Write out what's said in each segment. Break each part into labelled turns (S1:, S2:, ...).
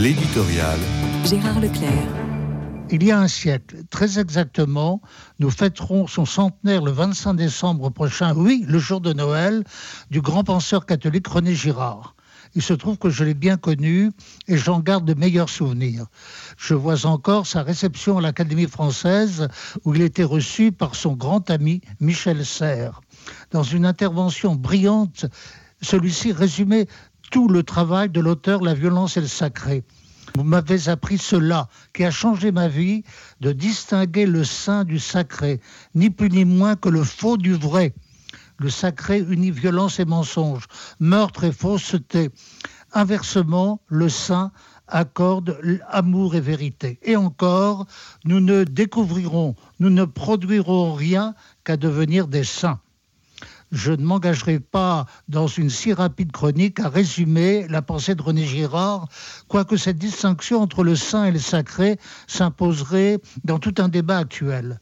S1: L'éditorial.
S2: Gérard Leclerc.
S3: Il y a un siècle, très exactement, nous fêterons son centenaire le 25 décembre prochain, oui, le jour de Noël, du grand penseur catholique René Girard. Il se trouve que je l'ai bien connu et j'en garde de meilleurs souvenirs. Je vois encore sa réception à l'Académie française où il était reçu par son grand ami Michel Serres. Dans une intervention brillante, celui-ci résumait tout le travail de l'auteur La violence et le sacré. Vous m'avez appris cela, qui a changé ma vie, de distinguer le saint du sacré, ni plus ni moins que le faux du vrai. Le sacré unit violence et mensonge, meurtre et fausseté. Inversement, le saint accorde amour et vérité. Et encore, nous ne découvrirons, nous ne produirons rien qu'à devenir des saints je ne m'engagerai pas dans une si rapide chronique à résumer la pensée de René Girard, quoique cette distinction entre le saint et le sacré s'imposerait dans tout un débat actuel.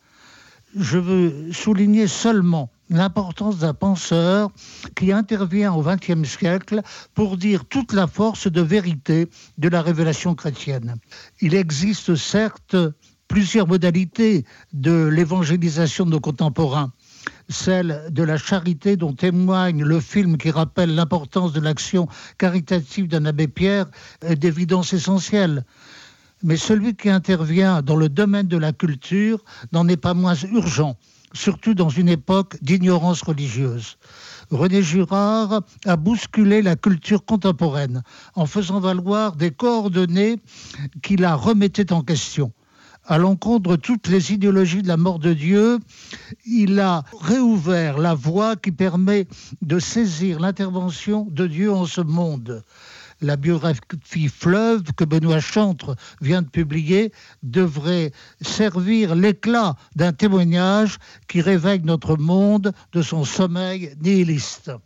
S3: Je veux souligner seulement l'importance d'un penseur qui intervient au XXe siècle pour dire toute la force de vérité de la révélation chrétienne. Il existe certes plusieurs modalités de l'évangélisation de nos contemporains celle de la charité dont témoigne le film qui rappelle l'importance de l'action caritative d'un abbé Pierre est d'évidence essentielle. Mais celui qui intervient dans le domaine de la culture n'en est pas moins urgent, surtout dans une époque d'ignorance religieuse. René Girard a bousculé la culture contemporaine en faisant valoir des coordonnées qui la remettaient en question à l'encontre de toutes les idéologies de la mort de Dieu, il a réouvert la voie qui permet de saisir l'intervention de Dieu en ce monde. La biographie Fleuve que Benoît Chantre vient de publier devrait servir l'éclat d'un témoignage qui réveille notre monde de son sommeil nihiliste.